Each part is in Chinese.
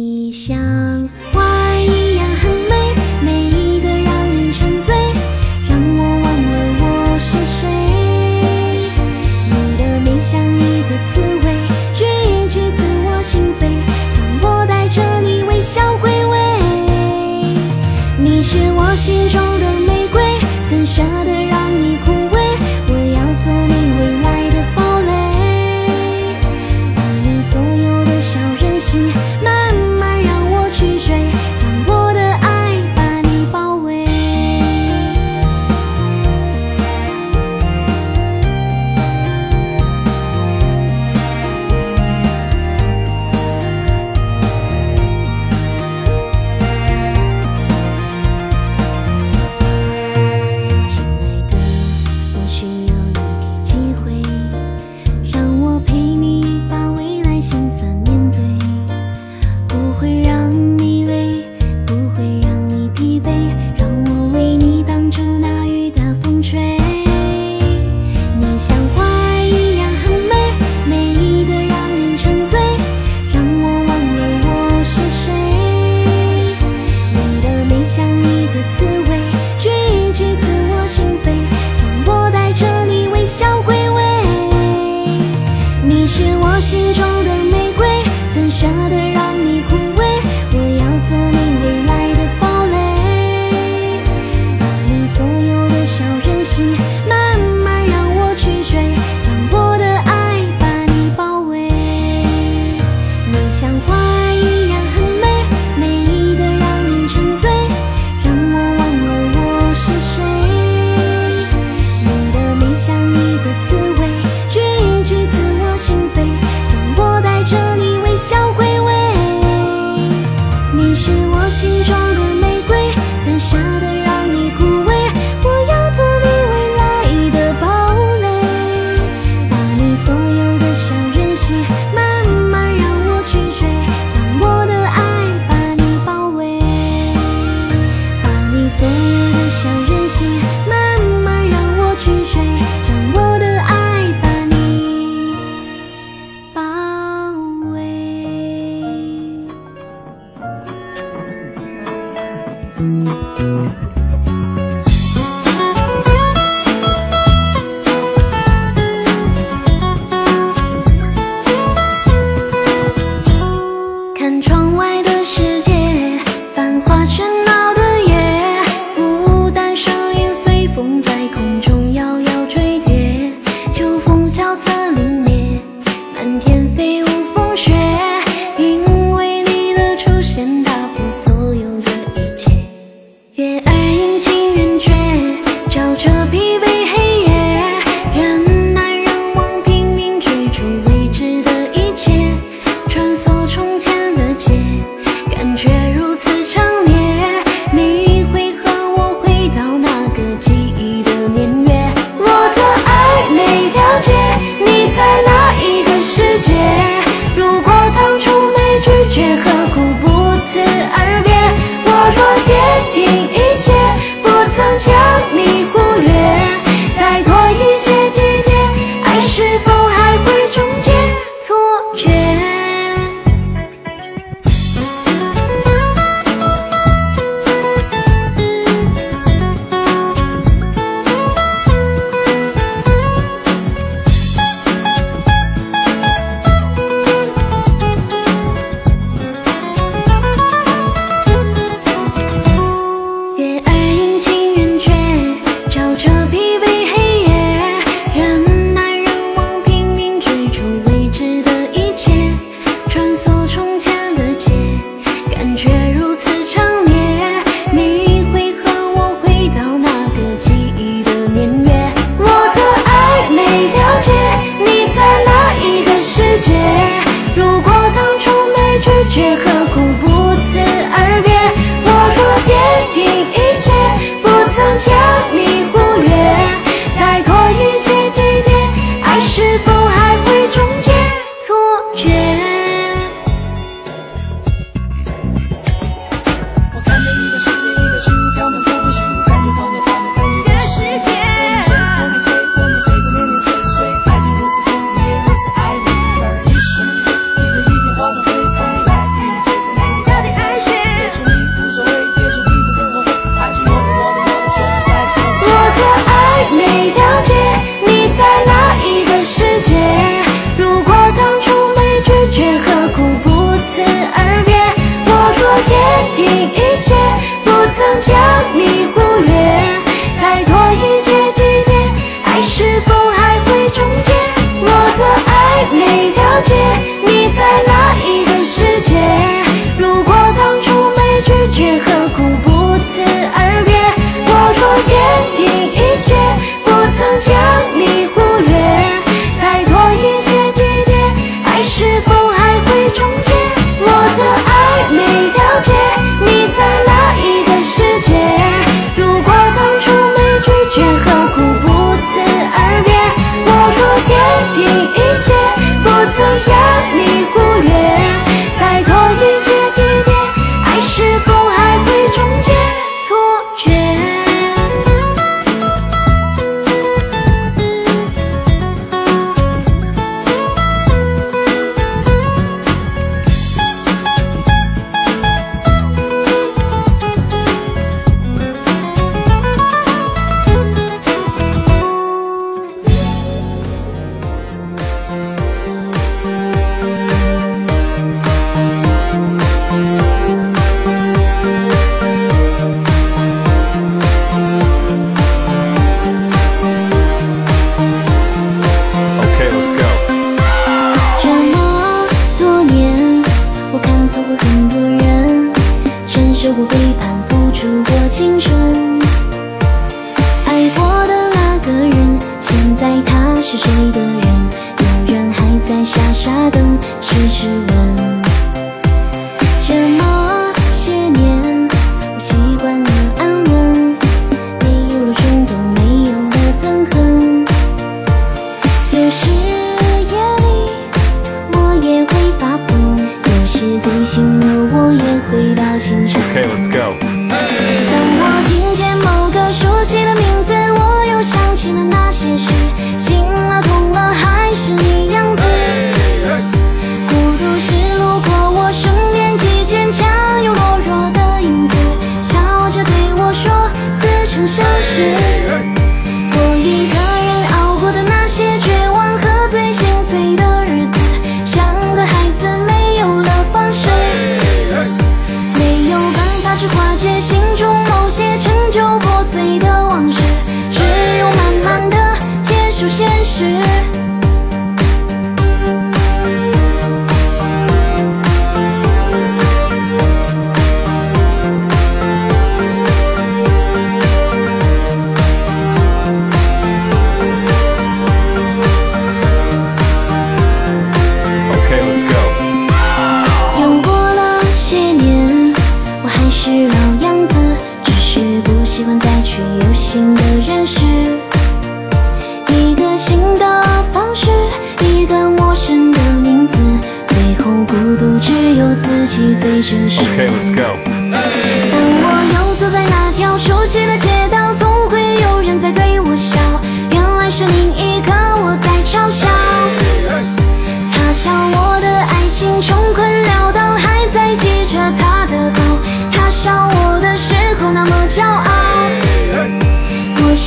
你笑。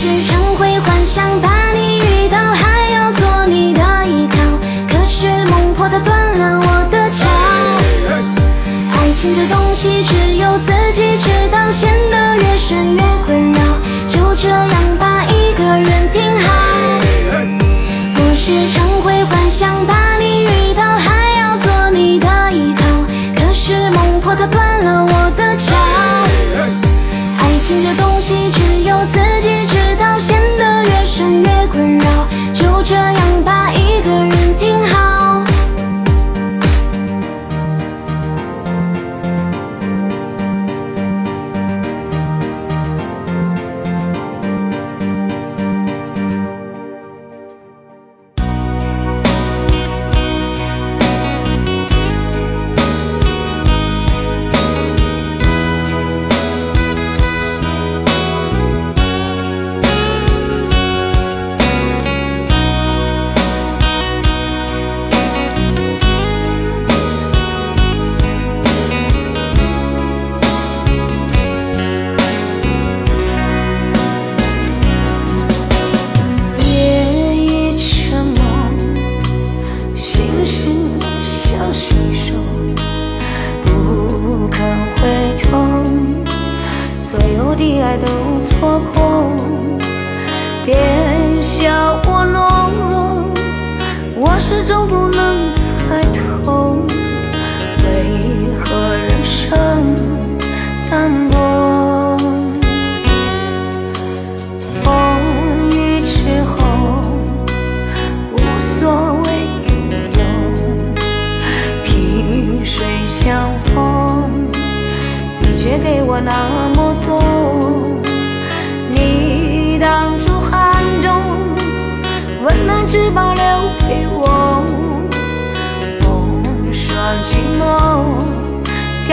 时常会幻想把你遇到，还要做你的依靠。可是梦破的断了我的桥。爱情这东西只有自己知道，陷得越深越困扰。就这样把一个人挺好。我是。这东西只有自己知道，陷得越深越困扰。就这样吧，一个人挺好。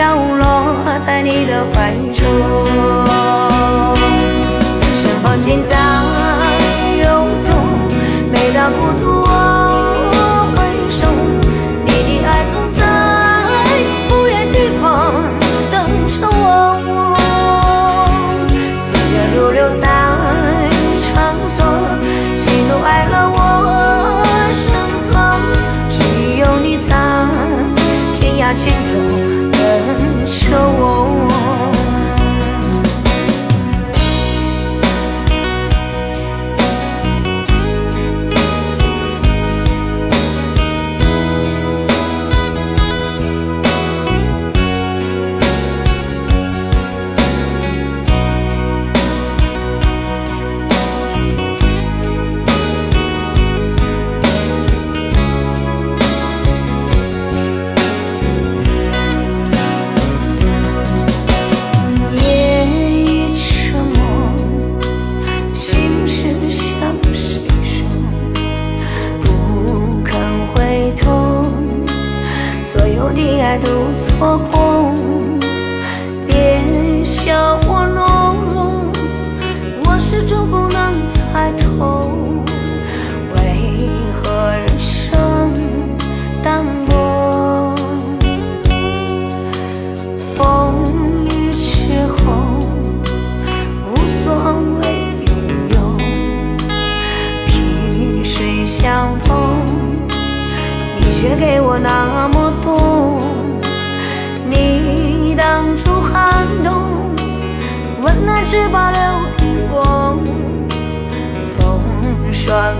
飘落在你的怀中。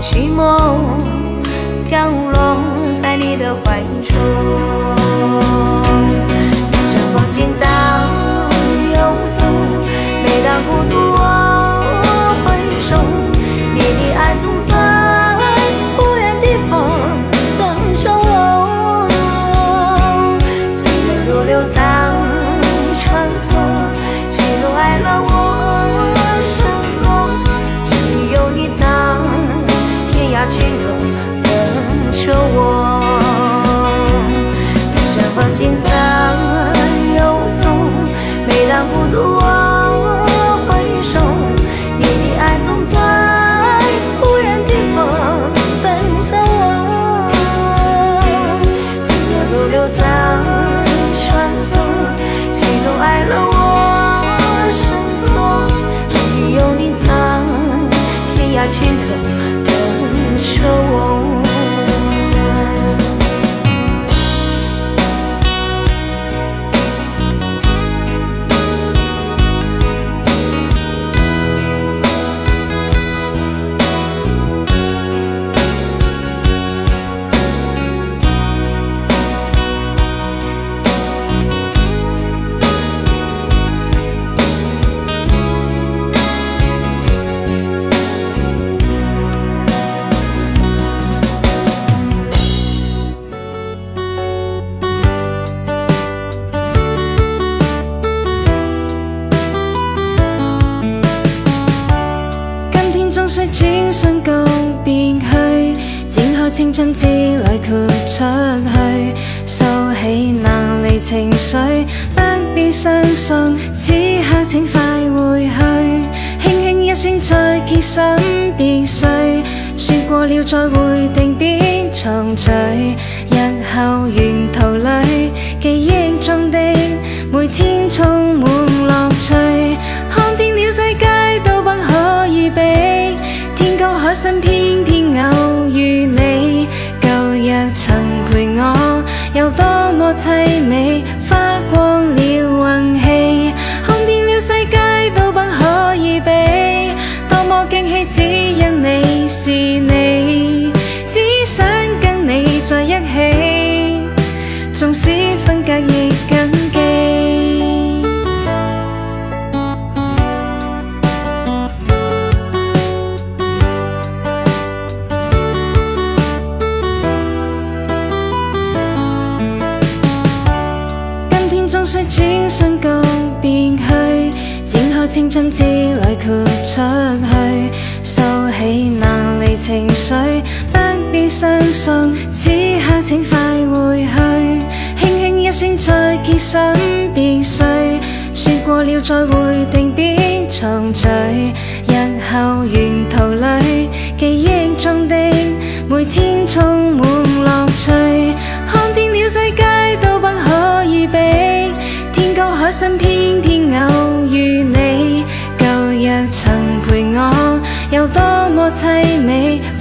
寂寞。凄美。将知里豁出去，收起难离情绪，不必相信，此刻请快回去，轻轻一声再见，心别碎，说过了再会，定必重聚，日后沿途里记忆中的每天。凄美。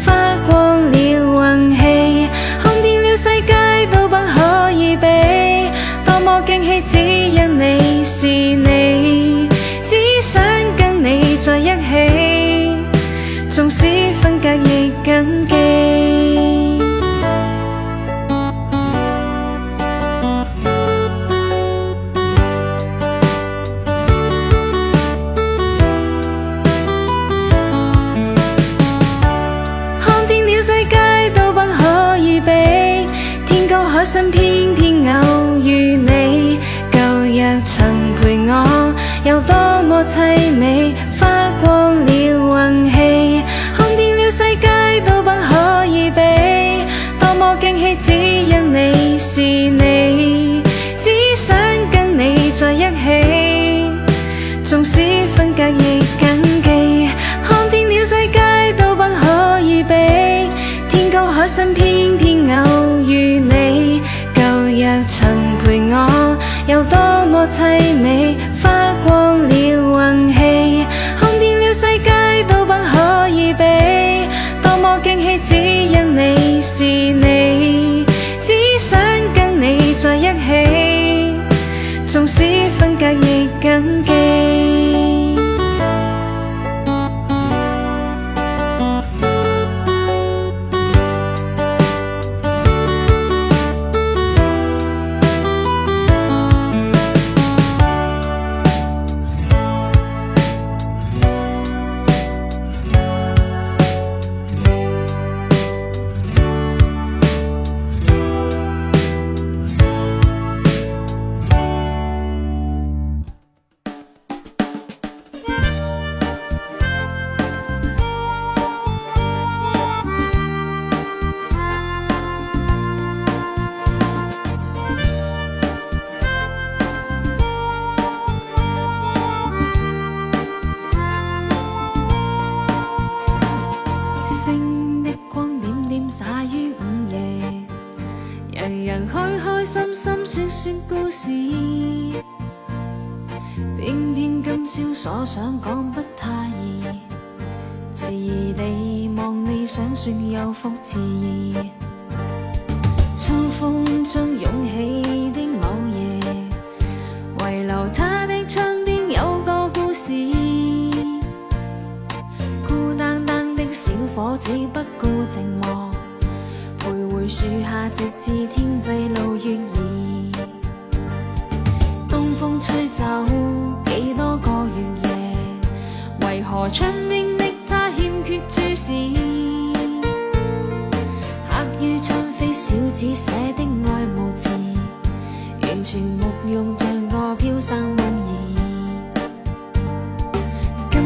生偏偏偶遇你，旧日曾陪我，有多么凄美。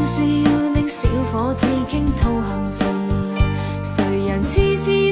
烧的小伙子倾吐憾事，谁人痴痴？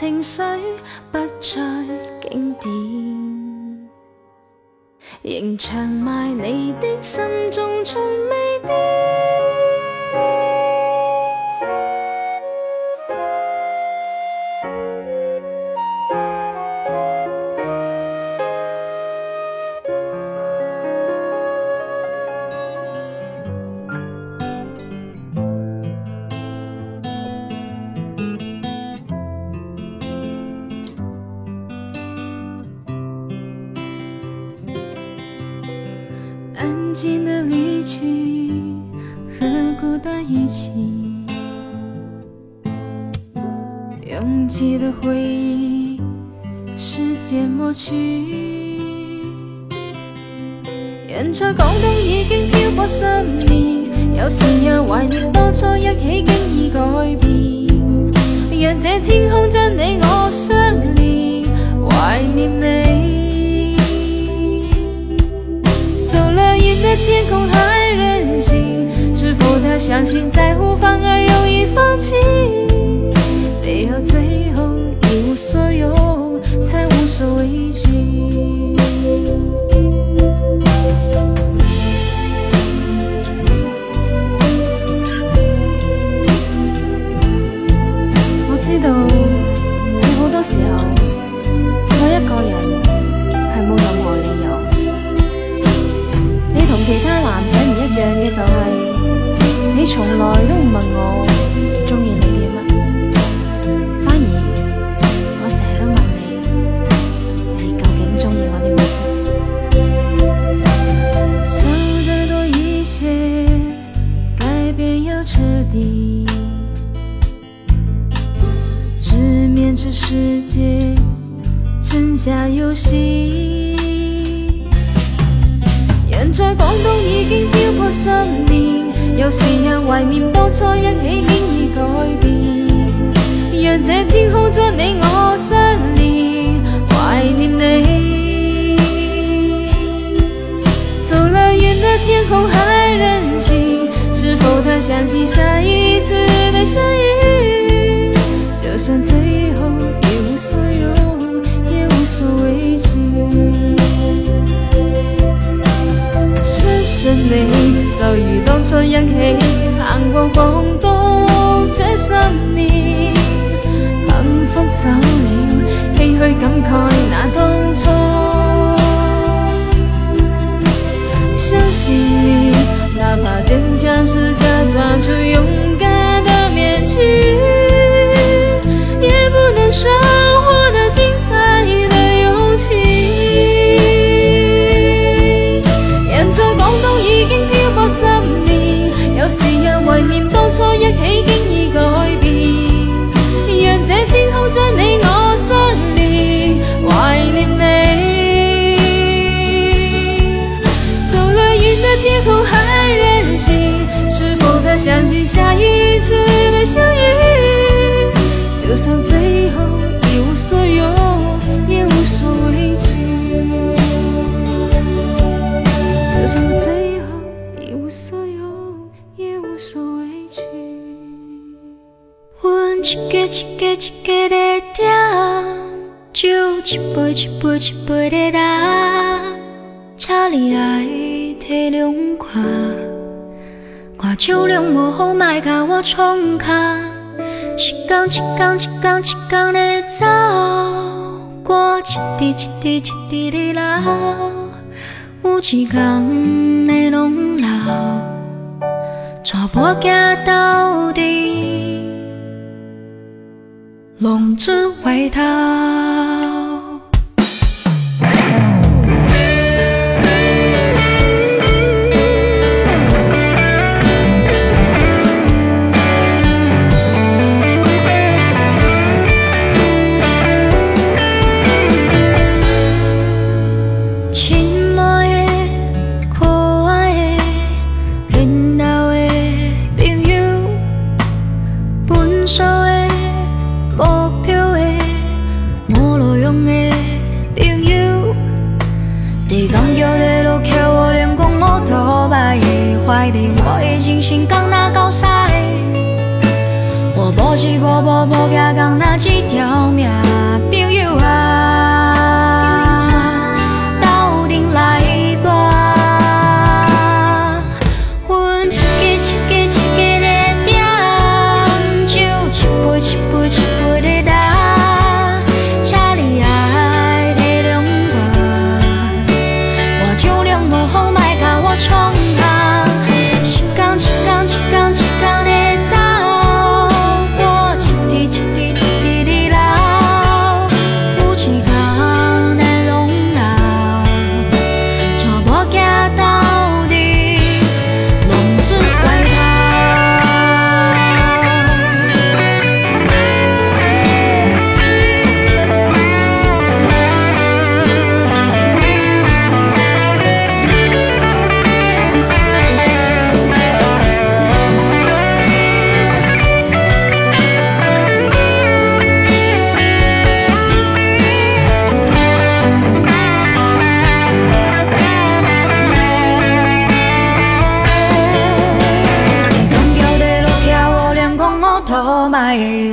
情绪不再经典，仍长埋你的心中从未。你就如当初一起行过广东这十年，幸福走了，唏嘘感慨那当初。相信你，哪怕坚强是假装出勇敢的面具，也不能说。有时也怀念当初一起，经已改变。让这天空将你我相连，怀念你。走了云的天空还任性，是否敢相信下一次的相遇？就算最后一无所有。一杯一杯地拿，茶里爱体谅我，我酒量无好，卖甲我冲卡。时光，一天一天一天的走，我一滴一滴，一滴地流，有一天会拢老全部寄到在浪子回头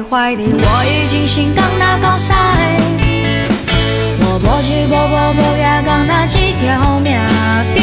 怀的，我已经心刚到狗屎，我无是无无无也刚那一条命。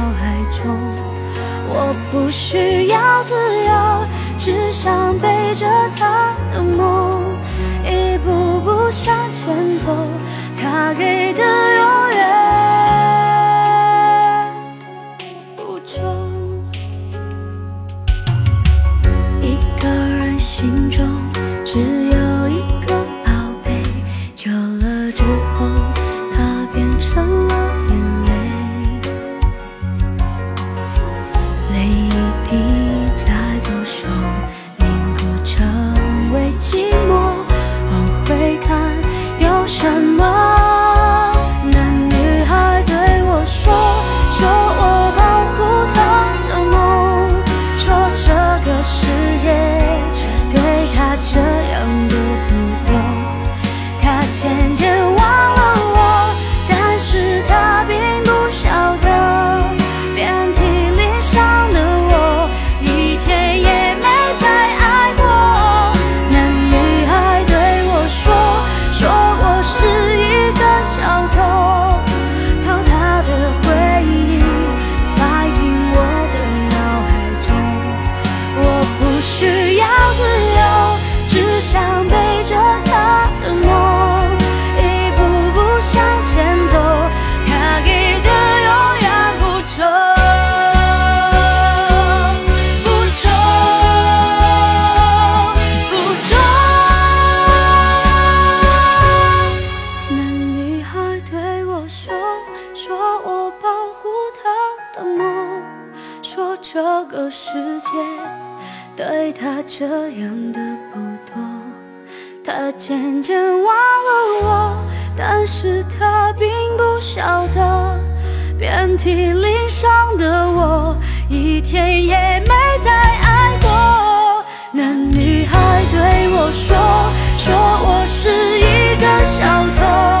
不需要自由，只想背着他的梦，一步步向前走。他给的永远。这样的不多，他渐渐忘了我，但是他并不晓得，遍体鳞伤的我，一天也没再爱过。那女孩对我说，说我是一个小偷。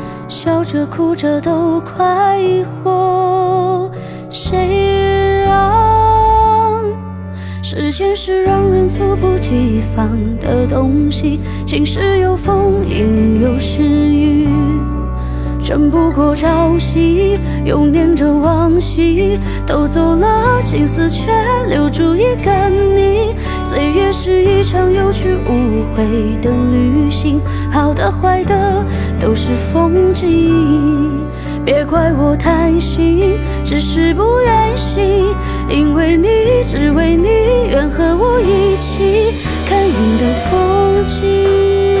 笑着哭着都快活，谁让时间是让人猝不及防的东西？晴时有风，阴有时雨，争不过朝夕，又念着往昔，偷走了青丝，却留住一个你。岁月是一场有去无回的旅行，好的坏的都是风景。别怪我贪心，只是不愿醒，因为你只为你愿和我一起看云的风景。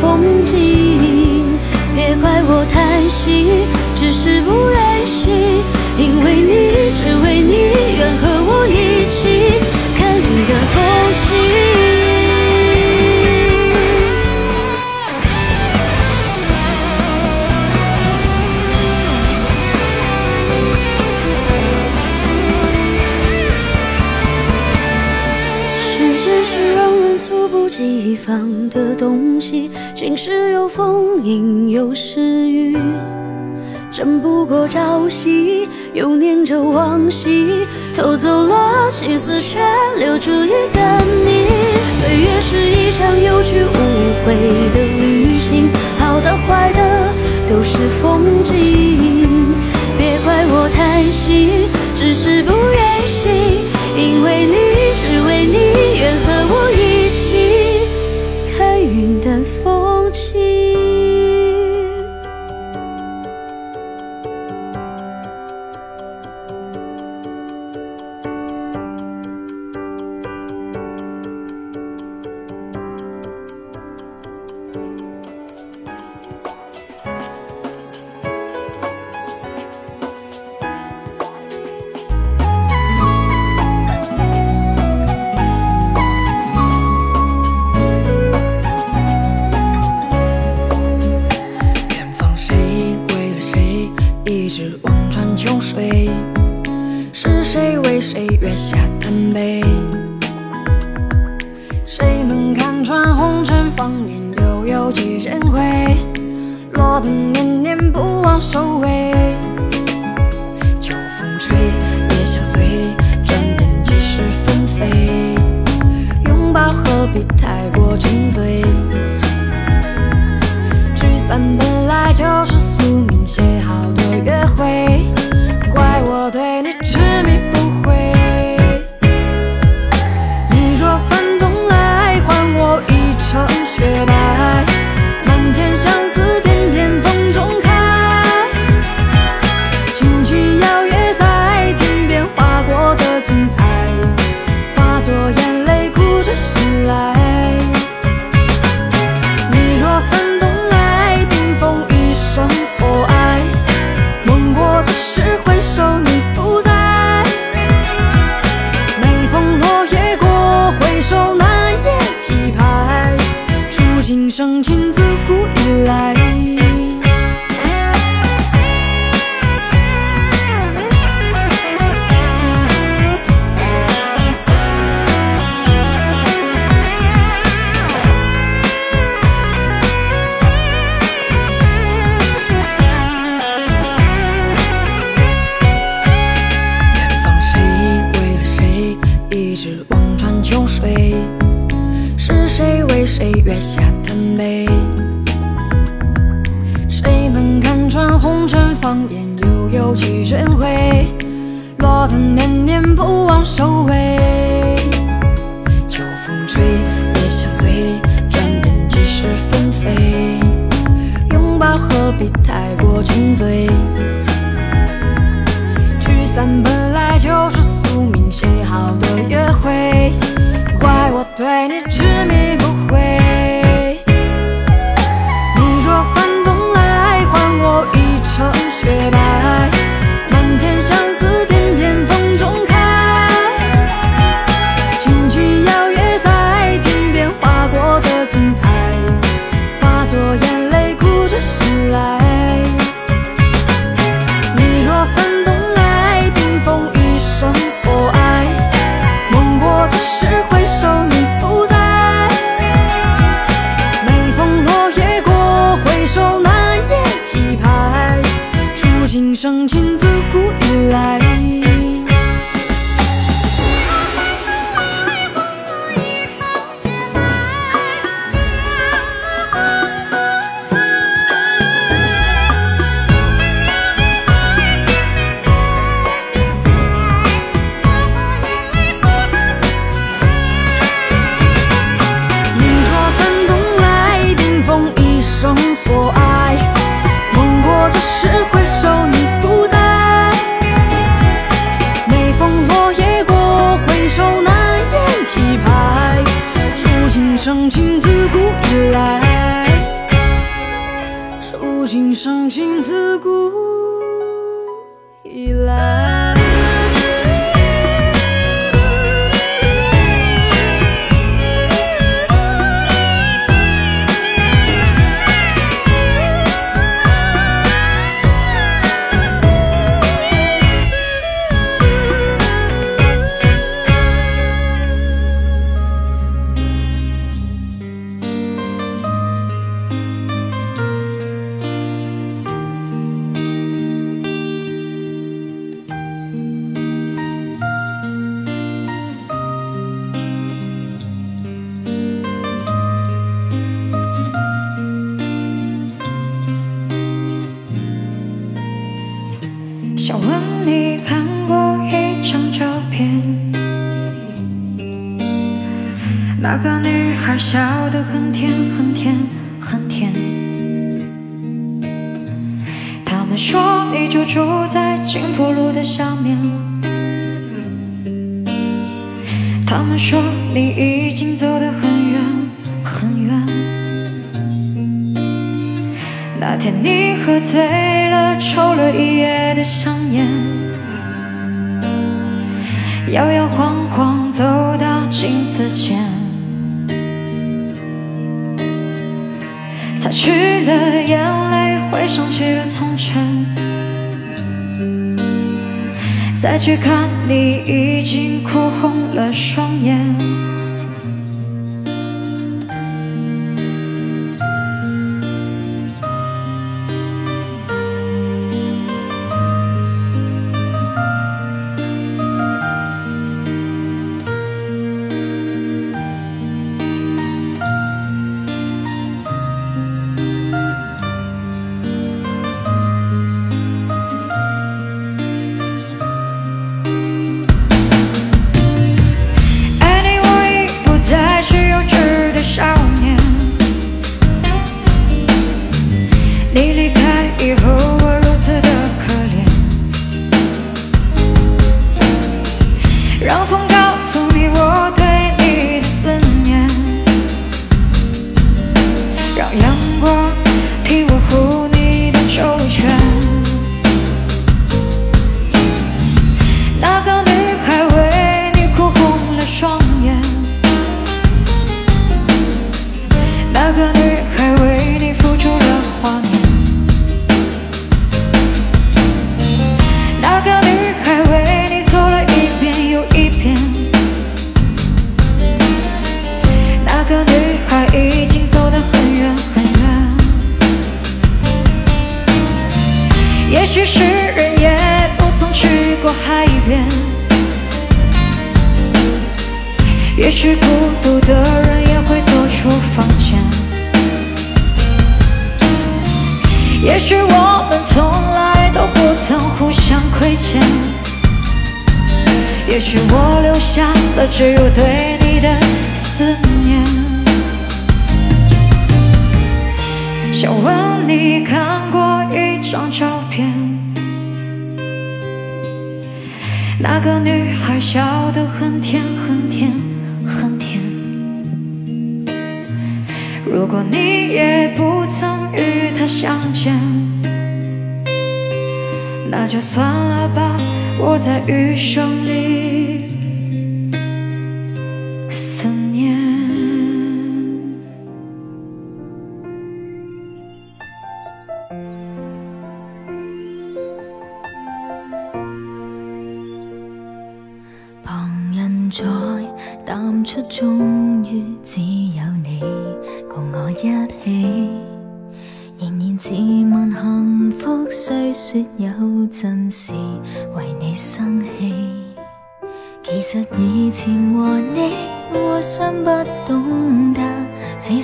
风景，别怪我贪心，只是不愿醒，因为你只为你愿和我一起看云淡风轻。时间是让人猝不及防的东西。晴时有风阴有时雨，争不过朝夕，又念着往昔，偷走了青丝却留住一个你。岁月是一场有去无回的旅行，好的坏的都是风景，别怪我贪心，只是不愿。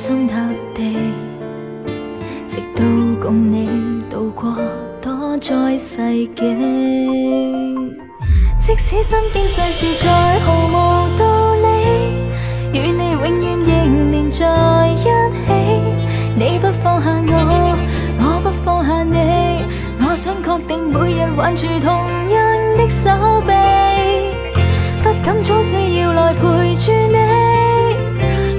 心塌地，直到共你渡过多灾世纪。即使身边世事再毫无道理，与你永远仍连在一起。你不放下我，我不放下你。我想确定每日挽住同样的手臂，不敢早死要来陪住你。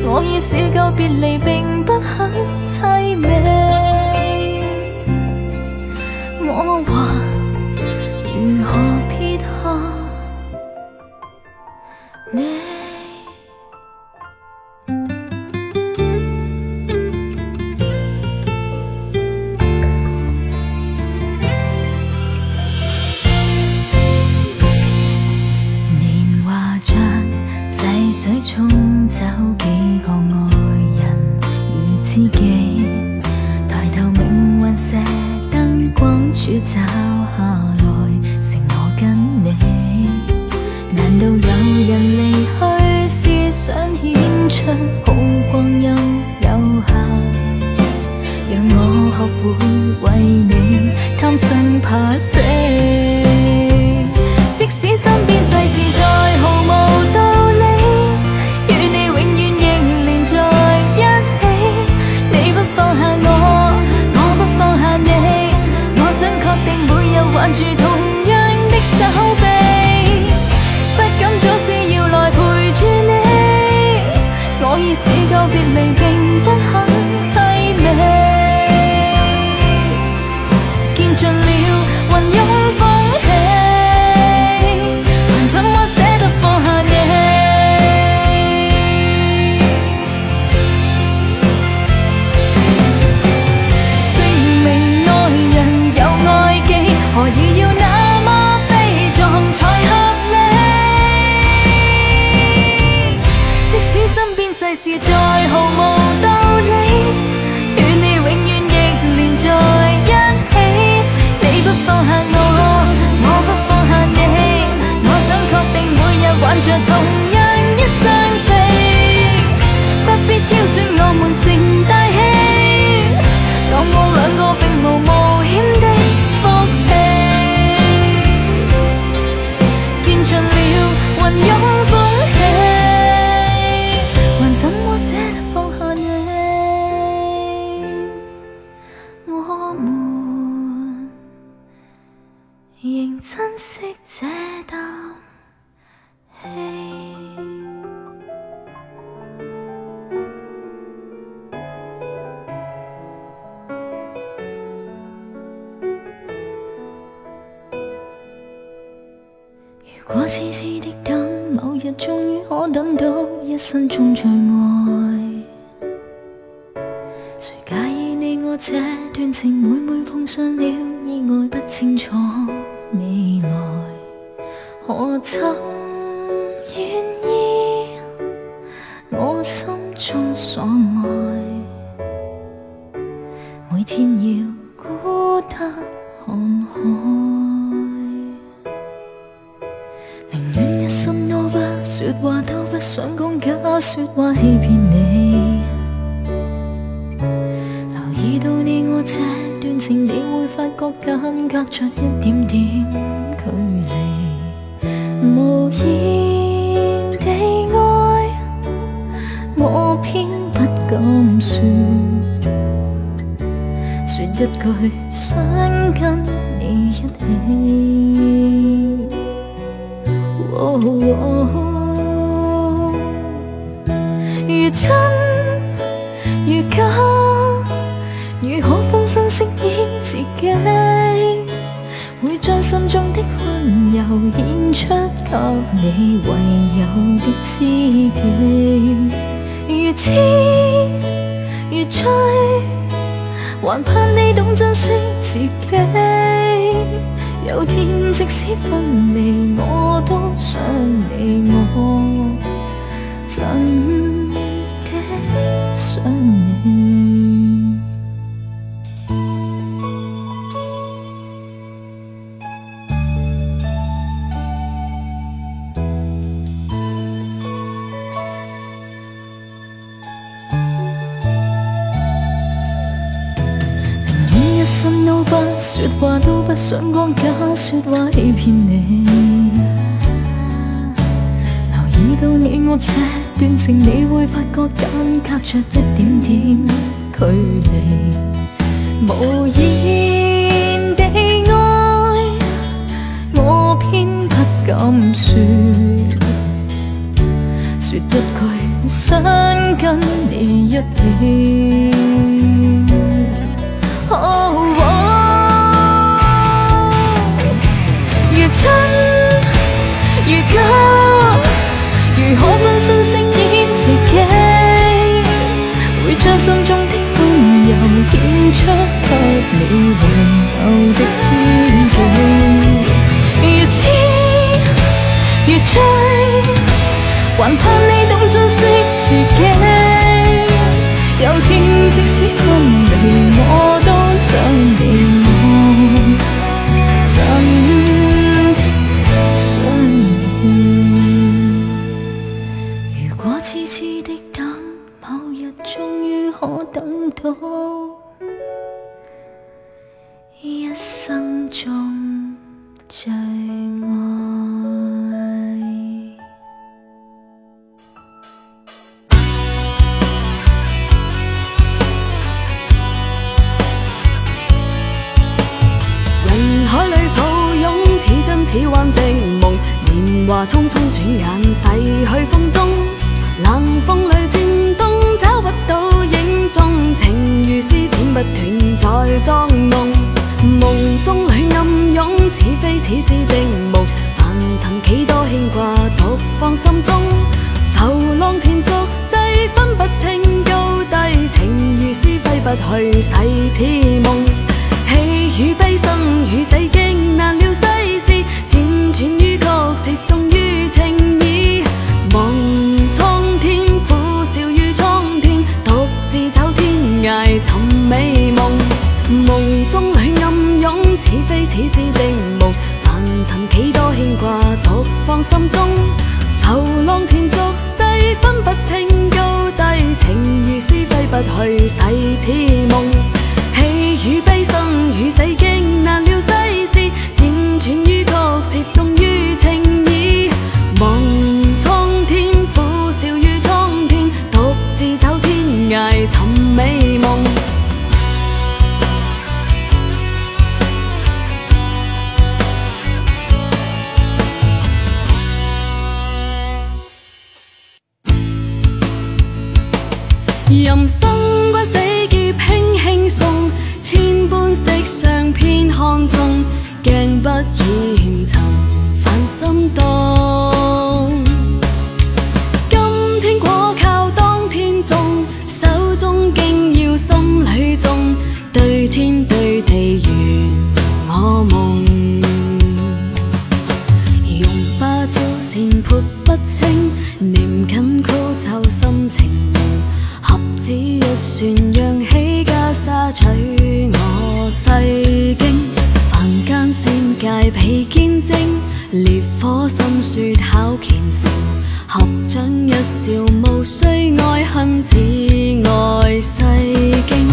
我已试够，别离并不很凄美，我还。是在。将心中的温柔演出给你，唯有的知己，越痴越追，还盼你懂珍惜自己。有天即使分离，我都想你，我真的想你。不想讲假说话欺骗你，留意到你我这段情，你会发觉渐隔着一点点距离。无言地爱，我偏不敢说，说一句想跟你一起。亲，如假，如何分身饰演自己？会将心中的温柔献出给你，唯有的知己。越痴，越醉，还你。似幻的梦，年华匆匆，转眼逝去风中。冷风里渐冻，找不到影踪。情如丝剪不断，在装弄，梦中里暗涌，似非似是的梦。凡尘几多牵挂，独放心中。浮浪前俗世，分不清高低。情如丝挥不去，似似梦。喜与悲生与死。似是定梦，凡尘几多牵挂，独放心中。浮浪前俗世，分不清高低。情如是挥不去，洗似梦。喜与悲生与死，经难了。一笑，无需爱恨，只爱世经。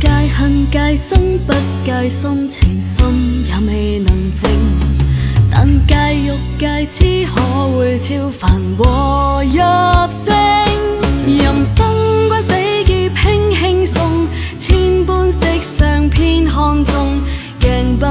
戒恨戒憎不戒深情，心也未能静。但戒欲戒痴，可会超凡和入圣。人生关死劫，轻轻松，千般色相偏看重，镜不。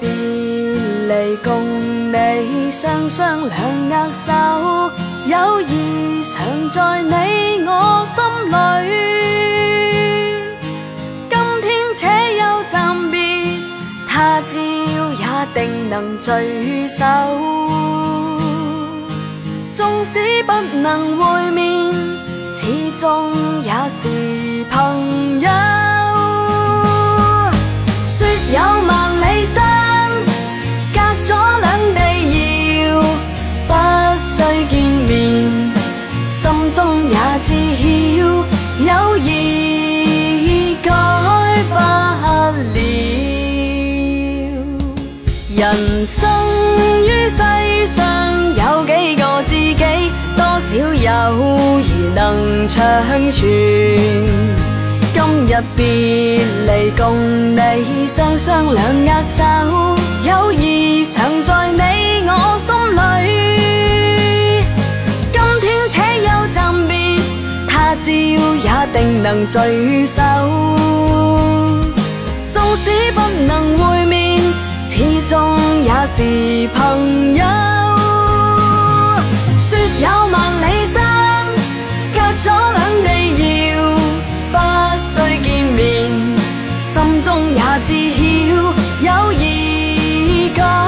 别离，共你双双两握手，友谊常在你我心里。今天且又暂别，他朝也定能聚首。纵使不能会面，始终也是朋友。说有万里。山。人生于世上，有几个知己，多少友谊能长存？今日别离，共你双双两握手，友谊常在你我心里。今天且有暂别，他朝也定能聚首。纵使不能会面。始终也是朋友。说有万里山隔阻两地遥，不需见面，心中也知晓友谊遥。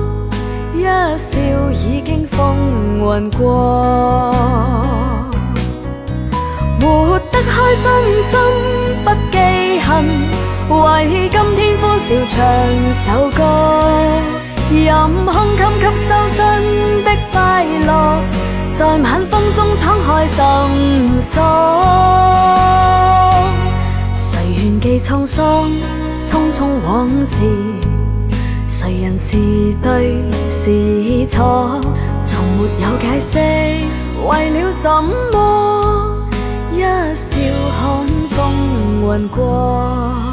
一笑已经风云过，活得开心心不记恨，为今天欢笑唱首歌。任胸襟吸收新的快乐，在晚风中敞开心锁。谁愿记沧桑，匆匆往事。谁人是对是错？从没有解释，为了什么？一笑看风云过。